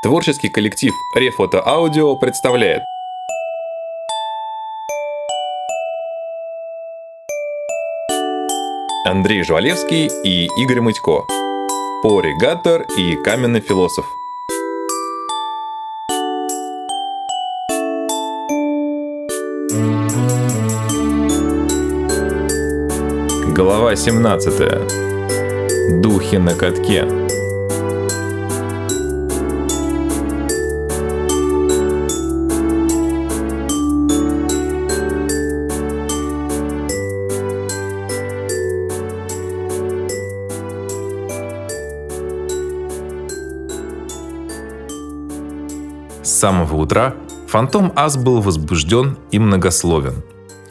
Творческий коллектив Рефото Аудио представляет. Андрей Жвалевский и Игорь Мытько. Пори Гаттер и Каменный философ. Глава 17 Духи на катке С самого утра Фантом Ас был возбужден и многословен.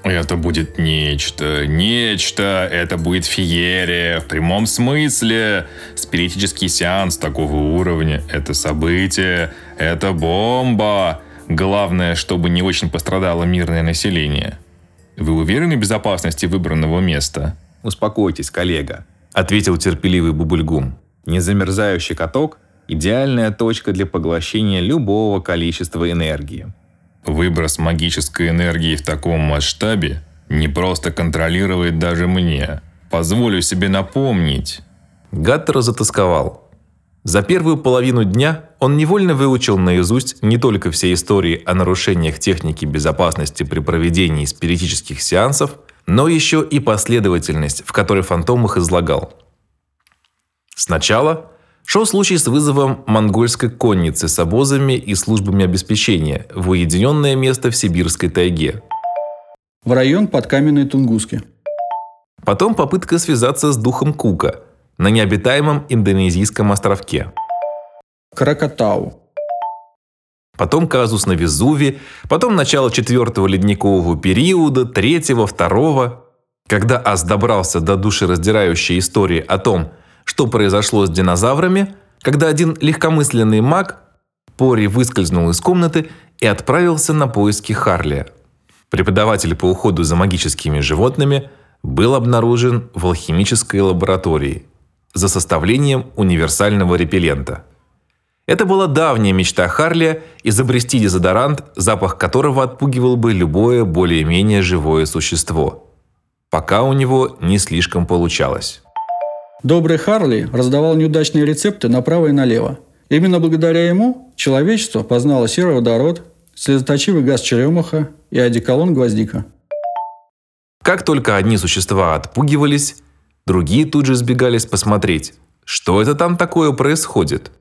Это будет нечто, нечто, это будет феерия, в прямом смысле. Спиритический сеанс такого уровня, это событие, это бомба. Главное, чтобы не очень пострадало мирное население. Вы уверены в безопасности выбранного места? Успокойтесь, коллега, ответил терпеливый Бубульгум. Незамерзающий каток – идеальная точка для поглощения любого количества энергии. Выброс магической энергии в таком масштабе не просто контролировать даже мне. Позволю себе напомнить. Гаттер затасковал. За первую половину дня он невольно выучил наизусть не только все истории о нарушениях техники безопасности при проведении спиритических сеансов, но еще и последовательность, в которой фантом их излагал. Сначала шел случай с вызовом монгольской конницы с обозами и службами обеспечения в уединенное место в сибирской тайге. В район под каменной Тунгуски. Потом попытка связаться с духом Кука на необитаемом индонезийском островке. Кракатау. Потом казус на Везуве, потом начало четвертого ледникового периода, третьего, второго. Когда Ас добрался до душераздирающей истории о том, что произошло с динозаврами, когда один легкомысленный маг Пори выскользнул из комнаты и отправился на поиски Харли. Преподаватель по уходу за магическими животными был обнаружен в алхимической лаборатории за составлением универсального репеллента. Это была давняя мечта Харли изобрести дезодорант, запах которого отпугивал бы любое более-менее живое существо. Пока у него не слишком получалось. Добрый Харли раздавал неудачные рецепты направо и налево. Именно благодаря ему человечество познало сероводород, слезоточивый газ черемуха и одеколон гвоздика. Как только одни существа отпугивались, другие тут же сбегались посмотреть, что это там такое происходит.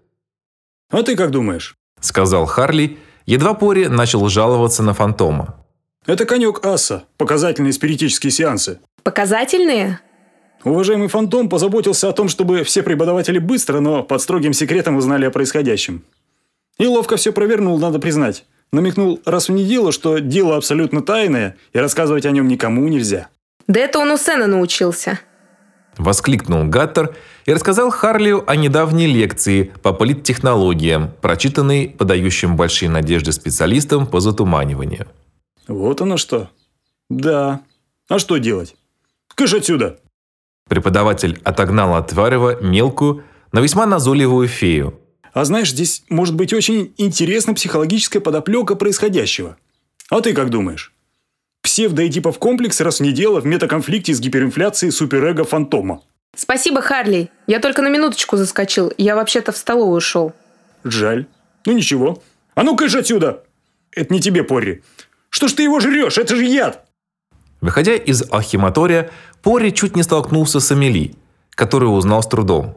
А ты как думаешь? Сказал Харли, едва Пори начал жаловаться на фантома. Это конек аса, показательные спиритические сеансы. Показательные? Уважаемый фантом позаботился о том, чтобы все преподаватели быстро, но под строгим секретом узнали о происходящем. И ловко все провернул, надо признать. Намекнул раз в неделю, что дело абсолютно тайное, и рассказывать о нем никому нельзя. Да это он у Сена научился. Воскликнул Гаттер и рассказал Харлию о недавней лекции по политтехнологиям, прочитанной подающим большие надежды специалистам по затуманиванию. Вот оно что. Да. А что делать? Кыш отсюда! Преподаватель отогнал от Тварева мелкую, но весьма назойливую фею. А знаешь, здесь может быть очень интересна психологическая подоплека происходящего. А ты как думаешь? Псевдоэдипов комплекс раз в неделю в метаконфликте с гиперинфляцией суперэго фантома. Спасибо, Харли. Я только на минуточку заскочил. Я вообще-то в столовую шел. Жаль. Ну ничего. А ну кыш отсюда! Это не тебе, Порри. Что ж ты его жрешь? Это же яд! Выходя из алхиматория, Пори чуть не столкнулся с Амели, которую узнал с трудом.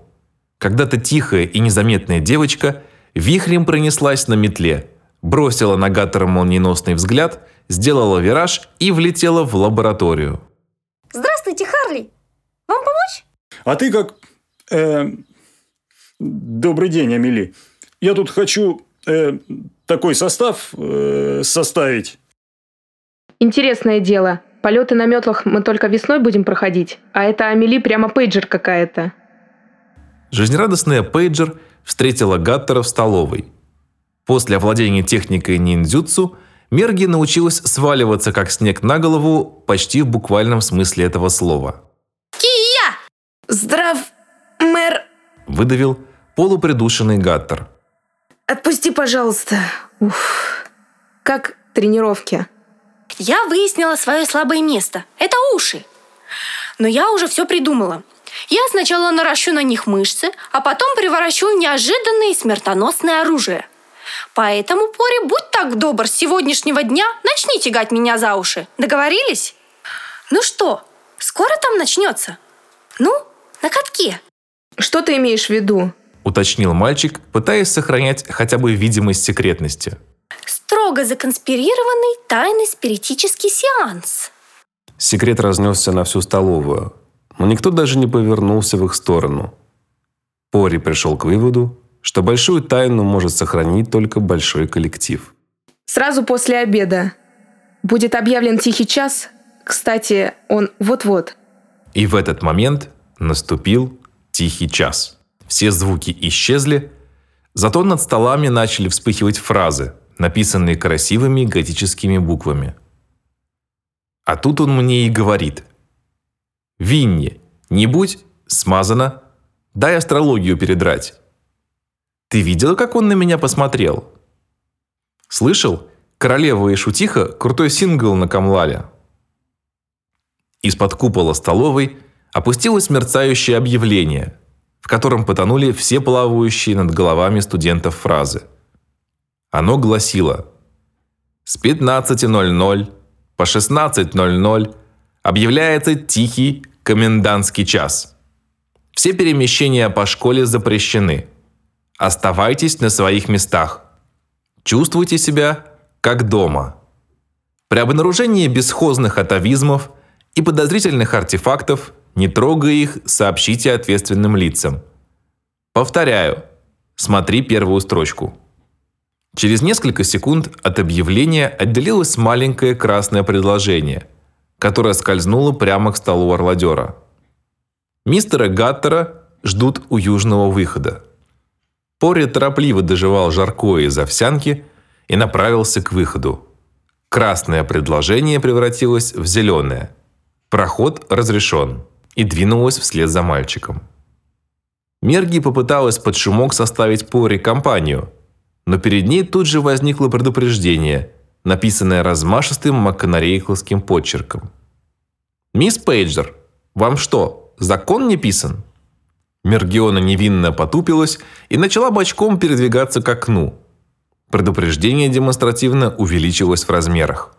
Когда-то тихая и незаметная девочка вихрем пронеслась на метле, бросила на Гаттера молниеносный взгляд, сделала вираж и влетела в лабораторию. Здравствуйте, Харли. Вам помочь? А ты как... э, Добрый день, Амели. Я тут хочу э, такой состав э, составить. Интересное дело. Полеты на метлах мы только весной будем проходить, а это Амели прямо пейджер какая-то. Жизнерадостная Пейджер встретила Гаттера в столовой. После овладения техникой ниндзюцу Мерги научилась сваливаться как снег на голову почти в буквальном смысле этого слова. Кия! Здрав, мэр... Выдавил полупридушенный Гаттер. Отпусти, пожалуйста. Уф. Как тренировки? Я выяснила свое слабое место. Это уши. Но я уже все придумала. Я сначала наращу на них мышцы, а потом превращу в неожиданное и смертоносное оружие. Поэтому, Пори, будь так добр, с сегодняшнего дня начни тягать меня за уши. Договорились? Ну что, скоро там начнется? Ну, на катке. Что ты имеешь в виду? Уточнил мальчик, пытаясь сохранять хотя бы видимость секретности. Строго законспирированный тайный спиритический сеанс. Секрет разнесся на всю столовую, но никто даже не повернулся в их сторону. Пори пришел к выводу, что большую тайну может сохранить только большой коллектив. Сразу после обеда. Будет объявлен тихий час. Кстати, он вот-вот. И в этот момент наступил тихий час. Все звуки исчезли, зато над столами начали вспыхивать фразы, написанные красивыми готическими буквами. А тут он мне и говорит. «Винни, не будь смазано, дай астрологию передрать». Ты видела, как он на меня посмотрел? Слышал? Королева и шутиха – крутой сингл на Камлале. Из-под купола столовой опустилось мерцающее объявление, в котором потонули все плавающие над головами студентов фразы. Оно гласило «С 15.00 по 16.00 объявляется тихий комендантский час. Все перемещения по школе запрещены – Оставайтесь на своих местах. Чувствуйте себя как дома. При обнаружении бесхозных атовизмов и подозрительных артефактов, не трогая их, сообщите ответственным лицам. Повторяю, смотри первую строчку. Через несколько секунд от объявления отделилось маленькое красное предложение, которое скользнуло прямо к столу орладера. Мистера Гаттера ждут у южного выхода. Пори торопливо доживал жаркое из овсянки и направился к выходу. Красное предложение превратилось в зеленое. Проход разрешен. И двинулась вслед за мальчиком. Мерги попыталась под шумок составить Пори компанию, но перед ней тут же возникло предупреждение, написанное размашистым макканарейклским почерком. «Мисс Пейджер, вам что, закон не писан?» Мергиона невинно потупилась и начала бочком передвигаться к окну. Предупреждение демонстративно увеличилось в размерах.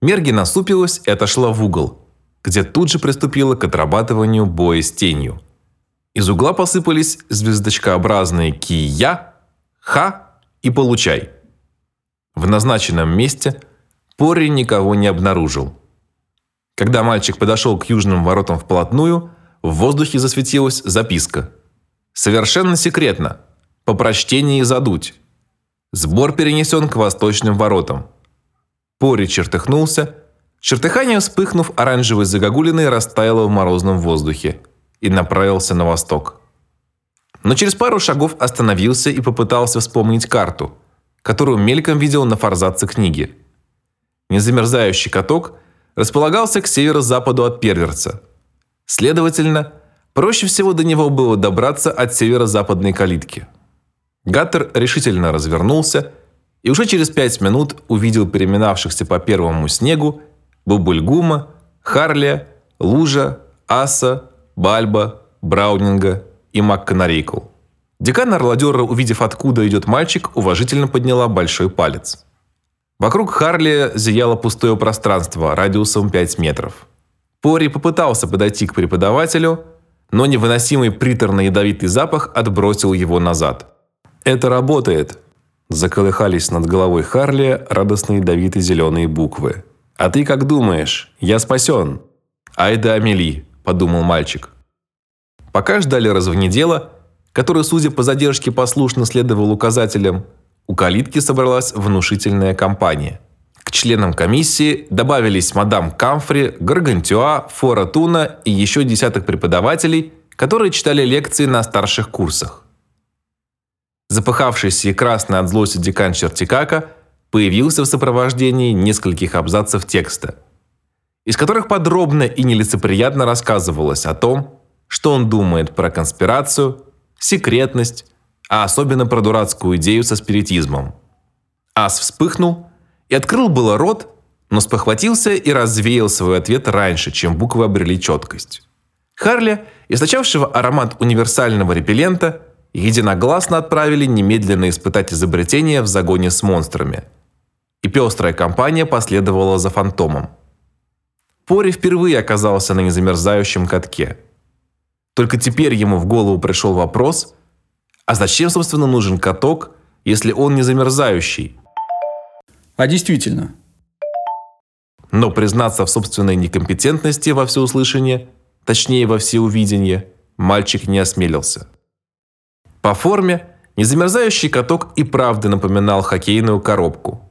Мерги насупилась и отошла в угол, где тут же приступила к отрабатыванию боя с тенью. Из угла посыпались звездочкообразные «Кия», «Ха» и «Получай». В назначенном месте Пори никого не обнаружил. Когда мальчик подошел к южным воротам вплотную – в воздухе засветилась записка. «Совершенно секретно. По прочтении задуть. Сбор перенесен к восточным воротам». Пори чертыхнулся. Чертыхание, вспыхнув оранжевой загогулиной, растаяло в морозном воздухе и направился на восток. Но через пару шагов остановился и попытался вспомнить карту, которую мельком видел на форзаце книги. Незамерзающий каток располагался к северо-западу от Перверца – Следовательно, проще всего до него было добраться от северо-западной калитки. Гаттер решительно развернулся и уже через пять минут увидел переминавшихся по первому снегу Бубульгума, Харлия, Лужа, Аса, Бальба, Браунинга и МакКонарейкл. Декан Орладера, увидев, откуда идет мальчик, уважительно подняла большой палец. Вокруг Харли зияло пустое пространство радиусом 5 метров. Пори попытался подойти к преподавателю, но невыносимый приторно-ядовитый запах отбросил его назад. «Это работает!» Заколыхались над головой Харли радостные ядовитые зеленые буквы. «А ты как думаешь? Я спасен!» «Ай да Амели!» – подумал мальчик. Пока ждали развонедела, который, судя по задержке, послушно следовал указателям, у калитки собралась внушительная компания – к членам комиссии добавились мадам Камфри, Гаргантюа, Фора Туна и еще десяток преподавателей, которые читали лекции на старших курсах. Запыхавшийся и красный от злости декан Чертикака появился в сопровождении нескольких абзацев текста, из которых подробно и нелицеприятно рассказывалось о том, что он думает про конспирацию, секретность, а особенно про дурацкую идею со спиритизмом. Ас вспыхнул и открыл было рот, но спохватился и развеял свой ответ раньше, чем буквы обрели четкость. Харли, источавшего аромат универсального репеллента, единогласно отправили немедленно испытать изобретение в загоне с монстрами. И пестрая компания последовала за фантомом. Пори впервые оказался на незамерзающем катке. Только теперь ему в голову пришел вопрос, а зачем, собственно, нужен каток, если он не замерзающий? А действительно, Но признаться в собственной некомпетентности во всеуслышание, точнее во всеувиденье, мальчик не осмелился. По форме незамерзающий каток и правда напоминал хоккейную коробку.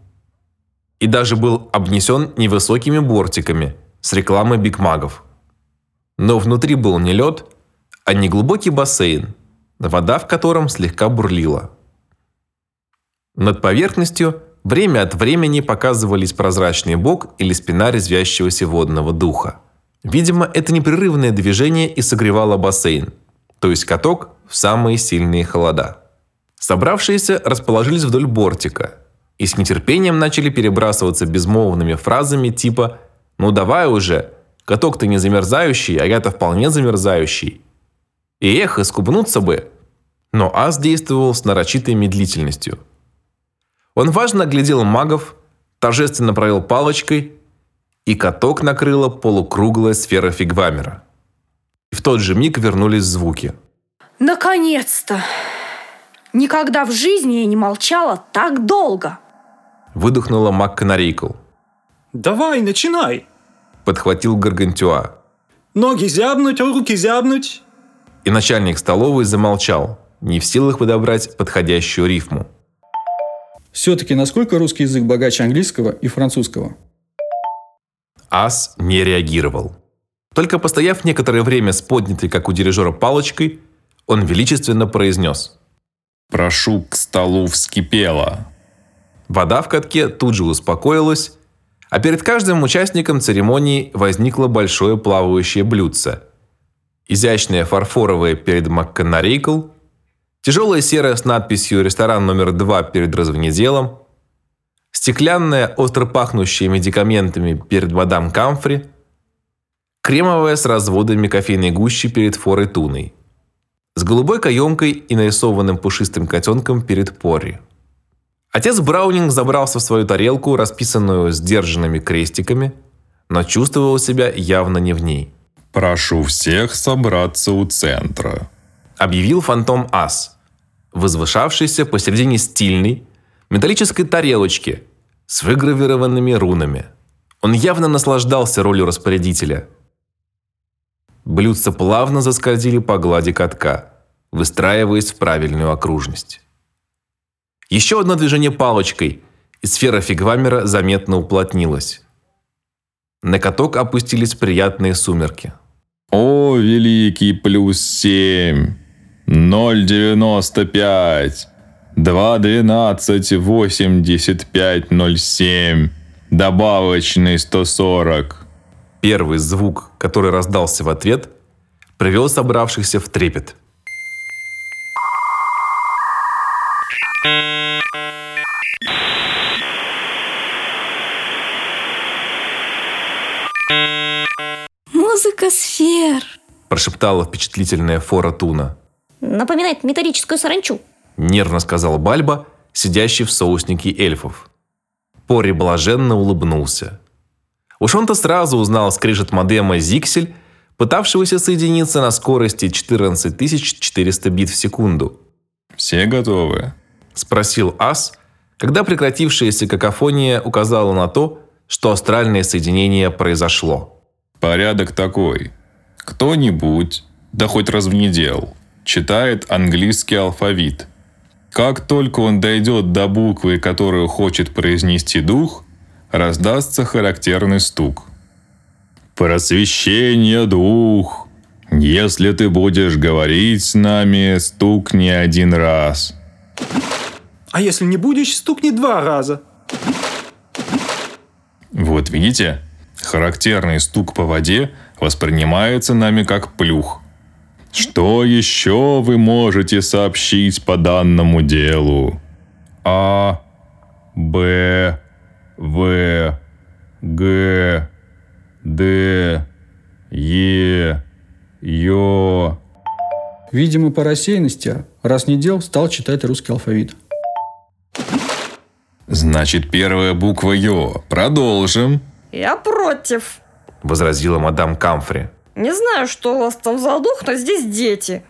И даже был обнесен невысокими бортиками с рекламой бигмагов. Но внутри был не лед, а неглубокий бассейн, вода в котором слегка бурлила. Над поверхностью время от времени показывались прозрачный бок или спина резвящегося водного духа. Видимо, это непрерывное движение и согревало бассейн, то есть каток в самые сильные холода. Собравшиеся расположились вдоль бортика и с нетерпением начали перебрасываться безмолвными фразами типа «Ну давай уже, каток-то не замерзающий, а я-то вполне замерзающий». И эх, искубнуться бы. Но ас действовал с нарочитой медлительностью. Он важно оглядел магов, торжественно провел палочкой, и каток накрыла полукруглая сфера фигвамера. И в тот же миг вернулись звуки. Наконец-то! Никогда в жизни я не молчала так долго. Выдохнула маг Канарейкл. Давай, начинай. Подхватил Гаргантюа. Ноги зябнуть, руки зябнуть. И начальник столовой замолчал, не в силах подобрать подходящую рифму. все-таки насколько русский язык богаче английского и французского? Ас не реагировал. Только постояв некоторое время с поднятой, как у дирижера, палочкой, он величественно произнес. Прошу к столу вскипела. Вода в катке тут же успокоилась, а перед каждым участником церемонии возникло большое плавающее блюдце. Изящное фарфоровое перед МакКоннорейкл, тяжелое серое с надписью «Ресторан номер два» перед развнеделом, стеклянное, остро пахнущее медикаментами перед мадам Камфри, кремовое с разводами кофейной гущи перед Форой Туной, с голубой каемкой и нарисованным пушистым котенком перед Пори. Отец Браунинг забрался в свою тарелку, расписанную сдержанными крестиками, но чувствовал себя явно не в ней. Прошу всех собраться у центра. Объявил фантом Ас, возвышавшийся посередине стильной, металлической тарелочки с выгравированными рунами. Он явно наслаждался ролью распорядителя. Блюдца плавно заскользили по глади катка, выстраиваясь в правильную окружность. Еще одно движение палочкой, и сфера фигвамера заметно уплотнилась. На каток опустились приятные сумерки. О, великий плюс семь. Ноль девяносто пять. Два двенадцать восемьдесят пять ноль семь. Добавочный сто сорок. Первый звук, который раздался в ответ, привел собравшихся в трепет. Сфер. Прошептала впечатлительная Фора Туна. Напоминает металлическую саранчу. Нервно сказал Бальба, сидящий в соуснике эльфов. Пори блаженно улыбнулся. Уж он-то сразу узнал скрежет модема «Зиксель», пытавшегося соединиться на скорости 14400 бит в секунду. Все готовы? Спросил Ас, когда прекратившаяся какофония указала на то, что астральное соединение произошло. Порядок такой. Кто-нибудь, да хоть раз в неделю, читает английский алфавит. Как только он дойдет до буквы, которую хочет произнести дух, раздастся характерный стук. «Просвещение, дух! Если ты будешь говорить с нами, стукни один раз». А если не будешь, стукни два раза. Вот видите, характерный стук по воде воспринимается нами как плюх. Что еще вы можете сообщить по данному делу? А, Б, В, Г, Д, Е, Ё. Видимо, по рассеянности раз не дел стал читать русский алфавит. Значит, первая буква Ё. Продолжим. Я против. возразила мадам Камфри. Не знаю, что у вас там за дух, но здесь дети.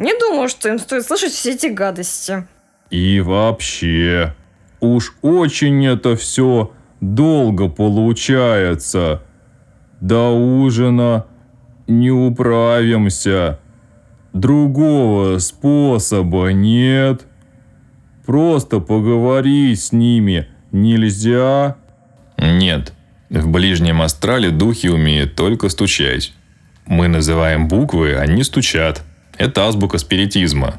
Не думаю, что им стоит слышать все эти гадости. И вообще, уж очень это все долго получается. До ужина не управимся. Другого способа нет. Просто поговорить с ними нельзя. Нет, в ближнем астрале духи умеют только стучать. Мы называем буквы, они стучат. Это азбука спиритизма.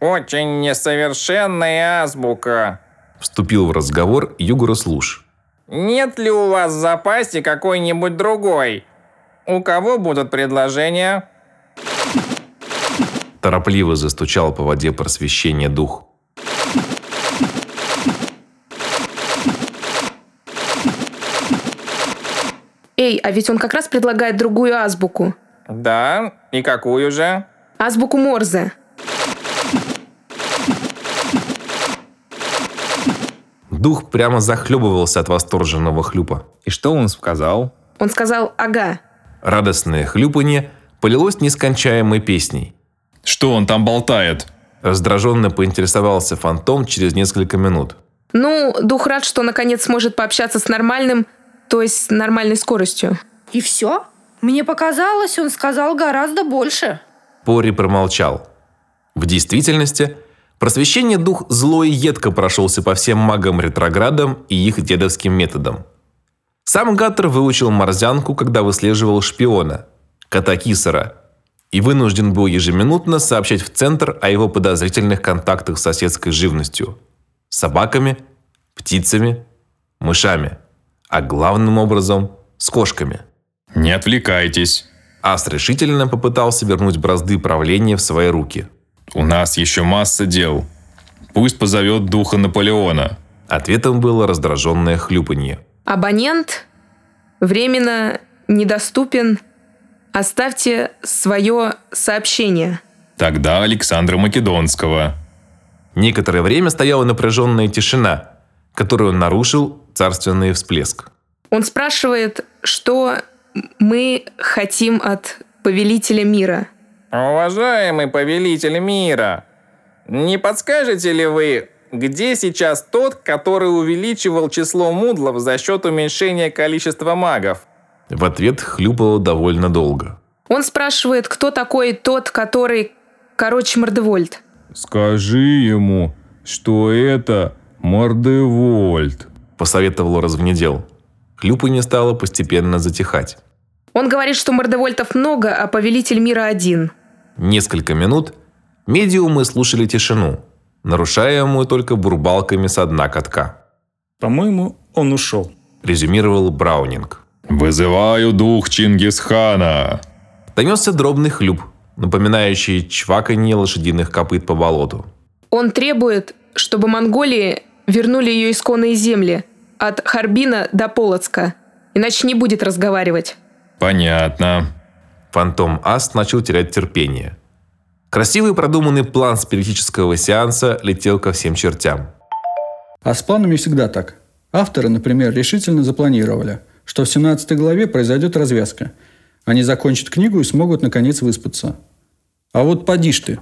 Очень несовершенная азбука. Вступил в разговор Югурас Луж. Нет ли у вас в запасе какой-нибудь другой? У кого будут предложения? Торопливо застучал по воде просвещения дух. Эй, а ведь он как раз предлагает другую азбуку. Да, и какую же? Азбуку Морзе. Дух прямо захлебывался от восторженного хлюпа. И что он сказал? Он сказал «ага». Радостное хлюпанье полилось нескончаемой песней. Что он там болтает? Раздраженно поинтересовался фантом через несколько минут. Ну, дух рад, что наконец сможет пообщаться с нормальным, то есть с нормальной скоростью. И все? Мне показалось, он сказал гораздо больше. Пори промолчал. В действительности, просвещение дух зло и едко прошелся по всем магам-ретроградам и их дедовским методам. Сам Гаттер выучил морзянку, когда выслеживал шпиона, кота Кисара, и вынужден был ежеминутно сообщать в центр о его подозрительных контактах с соседской живностью – собаками, птицами, мышами, а главным образом – с кошками. Не отвлекайтесь. Ас решительно попытался вернуть бразды правления в свои руки. У нас еще масса дел. Пусть позовет духа Наполеона. Ответом было раздраженное хлюпанье. Абонент временно недоступен. Оставьте свое сообщение. Тогда Александра Македонского. Некоторое время стояла напряженная тишина, которую нарушил царственный всплеск. Он спрашивает, что мы хотим от повелителя мира. Уважаемый повелитель мира, не подскажете ли вы, где сейчас тот, который увеличивал число мудлов за счет уменьшения количества магов? В ответ хлюпало довольно долго. Он спрашивает, кто такой тот, который... Короче, Мордевольт. Скажи ему, что это Мордевольт. Посоветовал развнедел. Хлюпанье стало постепенно затихать. Он говорит, что Мордевольтов много, а повелитель мира один. Несколько минут медиумы слушали тишину, нарушаемую только бурбалками со дна катка. По-моему, он ушел. Резюмировал Браунинг. Вызываю дух Чингисхана. Донесся дробный хлюп, напоминающий чваканье лошадиных копыт по болоту. Он требует, чтобы Монголии вернули ее исконные земли от Харбина до Полоцка, иначе не будет разговаривать. Понятно. Фантом Аст начал терять терпение. Красивый продуманный план спиритического сеанса летел ко всем чертям. А с планами всегда так. Авторы, например, решительно запланировали, что в 17 главе произойдет развязка. Они закончат книгу и смогут наконец выспаться. А вот поди ж ты.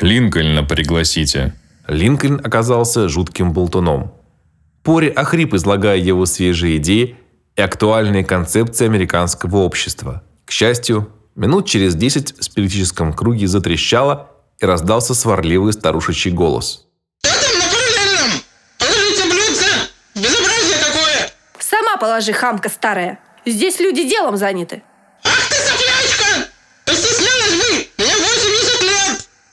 Линкольна пригласите. Линкольн оказался жутким болтуном. Пори охрип, излагая его свежие идеи и актуальные концепции американского общества. К счастью, минут через десять в спиритическом круге затрещало и раздался сварливый старушечий голос. Сама положи, хамка старая. Здесь люди делом заняты.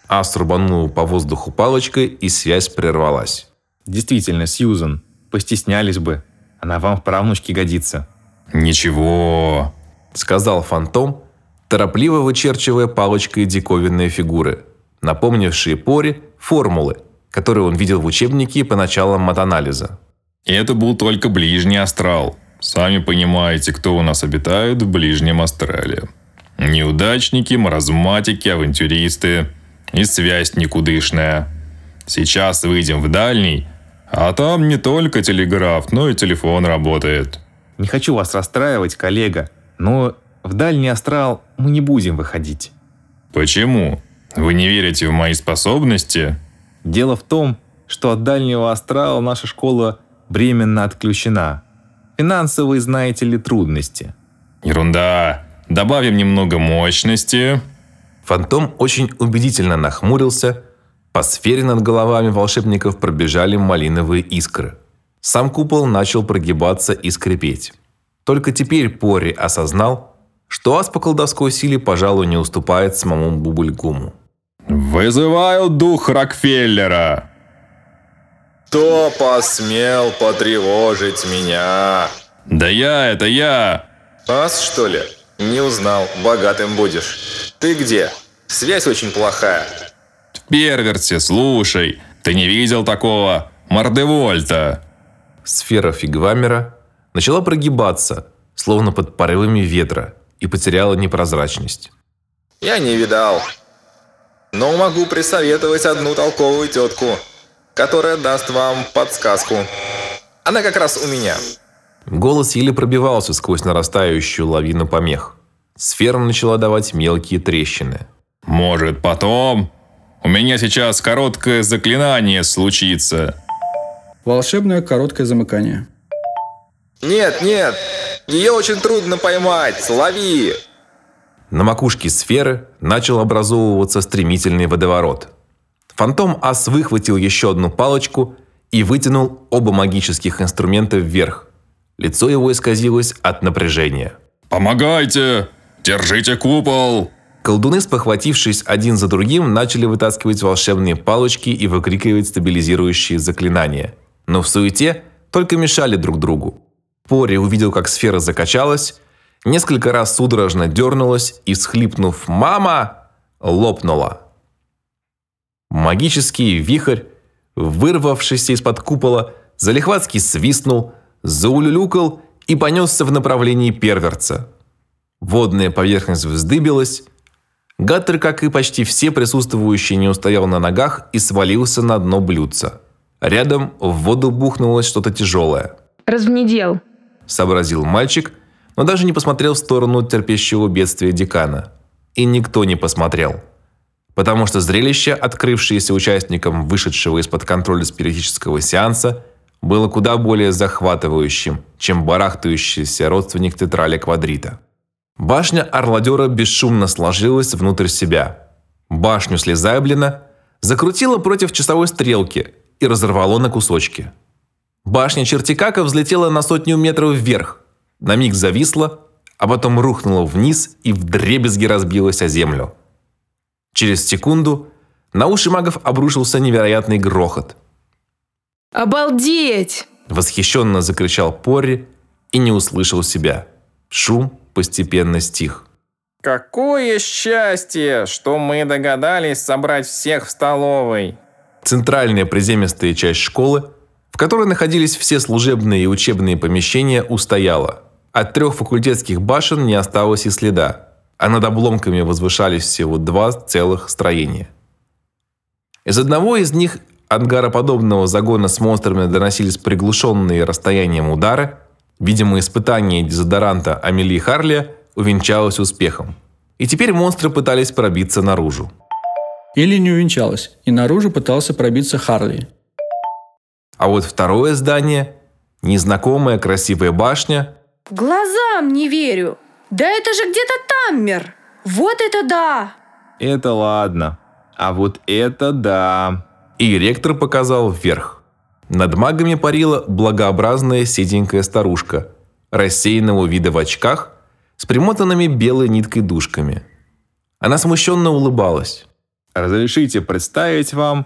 Ас рубанул по воздуху палочкой, и связь прервалась. Действительно, Сьюзан, постеснялись бы. Она вам в правнучке годится. Ничего. Сказал фантом, торопливо вычерчивая палочкой диковинные фигуры, напомнившие Пори формулы, которые он видел в учебнике по началам матанализа. Это был только ближний астрал. Сами понимаете, кто у нас обитает в ближнем астрале. Неудачники, маразматики, авантюристы и связь никудышная. Сейчас выйдем в дальний, а там не только телеграф, но и телефон работает. Не хочу вас расстраивать, коллега, но в дальний астрал мы не будем выходить. Почему? Вы не верите в мои способности? Дело в том, что от дальнего астрала наша школа временно отключена. Финансовые, знаете ли, трудности. Ерунда. Добавим немного мощности. Фантом очень убедительно нахмурился. По сфере над головами волшебников пробежали малиновые искры. Сам купол начал прогибаться и скрипеть. Только теперь Пори осознал, что ас по колдовской силе, пожалуй, не уступает самому Бубльгуму. Вызываю дух Рокфеллера. Кто посмел потревожить меня? Да я, это я. Ас, что ли? Не узнал, богатым будешь. Ты где? Связь очень плохая. В Перверте, слушай. Ты не видел такого Мордевольта? Сфера Фигвамера начала прогибаться, словно под порывами ветра, и потеряла непрозрачность. Я не видал. Но могу присоветовать одну толковую тетку, которая даст вам подсказку. Она как раз у меня. Голос еле пробивался сквозь нарастающую лавину помех. Сфера начала давать мелкие трещины. Может, потом? У меня сейчас короткое заклинание случится. Волшебное короткое замыкание. Нет, нет, ее очень трудно поймать. Лови! На макушке сферы начал образовываться стремительный водоворот. Фантом Ас выхватил еще одну палочку и вытянул оба магических инструмента вверх. Лицо его исказилось от напряжения. «Помогайте! Держите купол!» Колдуны, спохватившись один за другим, начали вытаскивать волшебные палочки и выкрикивать стабилизирующие заклинания. Но в суете только мешали друг другу. Пори увидел, как сфера закачалась, несколько раз судорожно дернулась и, всхлипнув «Мама!», лопнула. Магический вихрь, вырвавшийся из-под купола, залихватски свистнул, заулюлюкал и понесся в направлении перверца. Водная поверхность вздыбилась. Гаттер, как и почти все присутствующие, не устоял на ногах и свалился на дно блюдца. Рядом в воду бухнулось что-то тяжелое. Развнедел. Сообразил мальчик, но даже не посмотрел в сторону терпящего бедствия декана. И никто не посмотрел. Потому что зрелище, открывшееся участникам вышедшего из-под контроля спиритического сеанса, было куда более захватывающим, чем барахтающийся родственник тетраля квадрита. Башня Орладера бесшумно сложилась внутрь себя. Башню Слезаблина закрутила против часовой стрелки и разорвало на кусочки. Башня Чертикака взлетела на сотню метров вверх, на миг зависла, а потом рухнула вниз и вдребезги разбилась о землю. Через секунду на уши магов обрушился невероятный грохот. «Обалдеть!» – восхищенно закричал Порри и не услышал себя. Шум постепенно стих. Какое счастье, что мы догадались собрать всех в столовой. Центральная приземистая часть школы, в которой находились все служебные и учебные помещения, устояла. От трех факультетских башен не осталось и следа, а над обломками возвышались всего два целых строения. Из одного из них ангароподобного загона с монстрами доносились приглушенные расстоянием удары, Видимо, испытание дезодоранта Амелии Харли увенчалось успехом. И теперь монстры пытались пробиться наружу. Или не увенчалось, и наружу пытался пробиться Харли. А вот второе здание, незнакомая красивая башня, Глазам не верю. Да это же где-то Таммер. Вот это да! Это ладно. А вот это да. И ректор показал вверх. Над магами парила благообразная седенькая старушка, рассеянного вида в очках, с примотанными белой ниткой дужками. Она смущенно улыбалась. Разрешите представить вам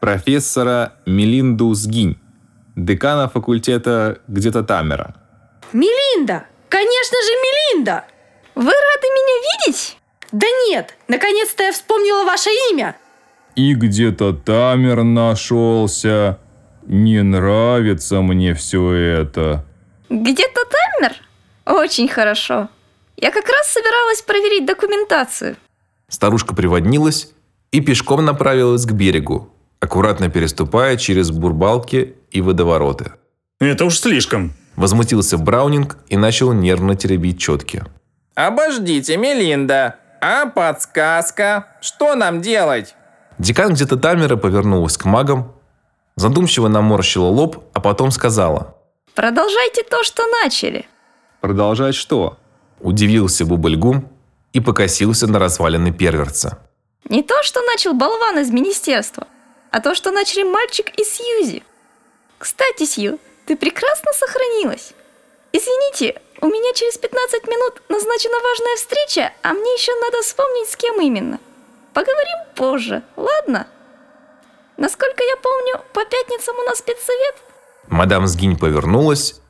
профессора Мелинду Сгинь, декана факультета где-то Тамера. Мелинда! Конечно же, Мелинда! Вы рады меня видеть? Да нет, наконец-то я вспомнила ваше имя. И где-то тамер нашелся. Не нравится мне все это. Где-то таймер? Очень хорошо. Я как раз собиралась проверить документацию. Старушка приводнилась и пешком направилась к берегу, аккуратно переступая через бурбалки и водовороты. Это уж слишком. Возмутился Браунинг и начал нервно теребить четки. Обождите, Мелинда. А подсказка? Что нам делать? Декан где-то Тамера повернулась к магам, задумчиво наморщила лоб, а потом сказала. Продолжайте то, что начали. Продолжать что? Удивился Бубльгум и покосился на развалины перверца. Не то, что начал болван из министерства, а то, что начали мальчик и Сьюзи. Кстати, Сью, ты прекрасно сохранилась. Извините, у меня через 15 минут назначена важная встреча, а мне еще надо вспомнить, с кем именно. Поговорим позже, ладно? Насколько я помню, по пятницам у нас спецсовет. Мадам Сгинь повернулась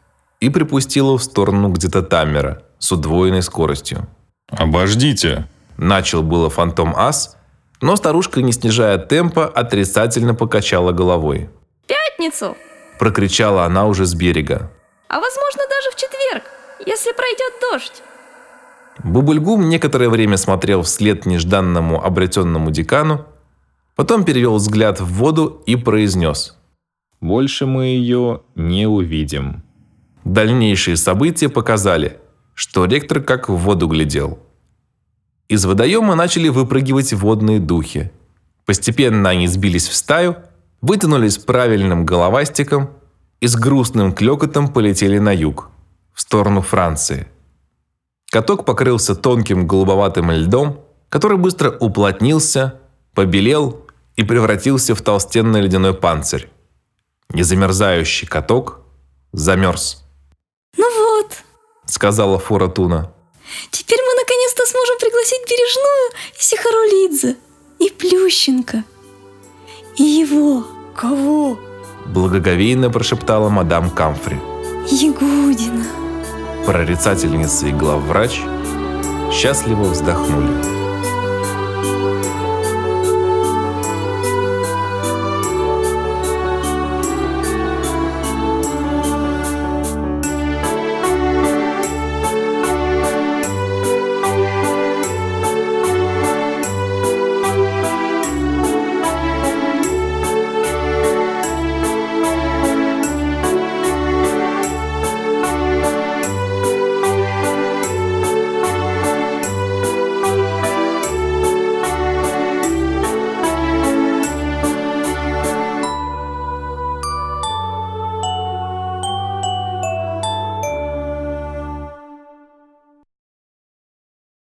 и припустила в сторону где-то Тамера с удвоенной скоростью. Обождите. Начал было фантом Ас, но старушка, не снижая темпа, отрицательно покачала головой. Пятницу! Прокричала она уже с берега. А возможно даже в четверг, если пройдет дождь. Бубльгум некоторое время смотрел вслед нежданному обретенному декану, потом перевел взгляд в воду и произнес. Больше мы ее не увидим. Дальнейшие события показали, что ректор как в воду глядел. Из водоема начали выпрыгивать водные духи. Постепенно они сбились в стаю, вытянулись правильным головастиком и с грустным клёкотом полетели на юг, в сторону Франции. Каток покрылся тонким голубоватым льдом, который быстро уплотнился, побелел и превратился в толстенный ледяной панцирь. Незамерзающий каток замерз. Ну вот, сказала Фуратуна. Теперь мы наконец-то сможем пригласить Бережную и Сихарулидзе, и Плющенко, и его. Кого? Благоговейно прошептала мадам Камфри. Ягудина. Прорицательница и главврач счастливо вздохнули.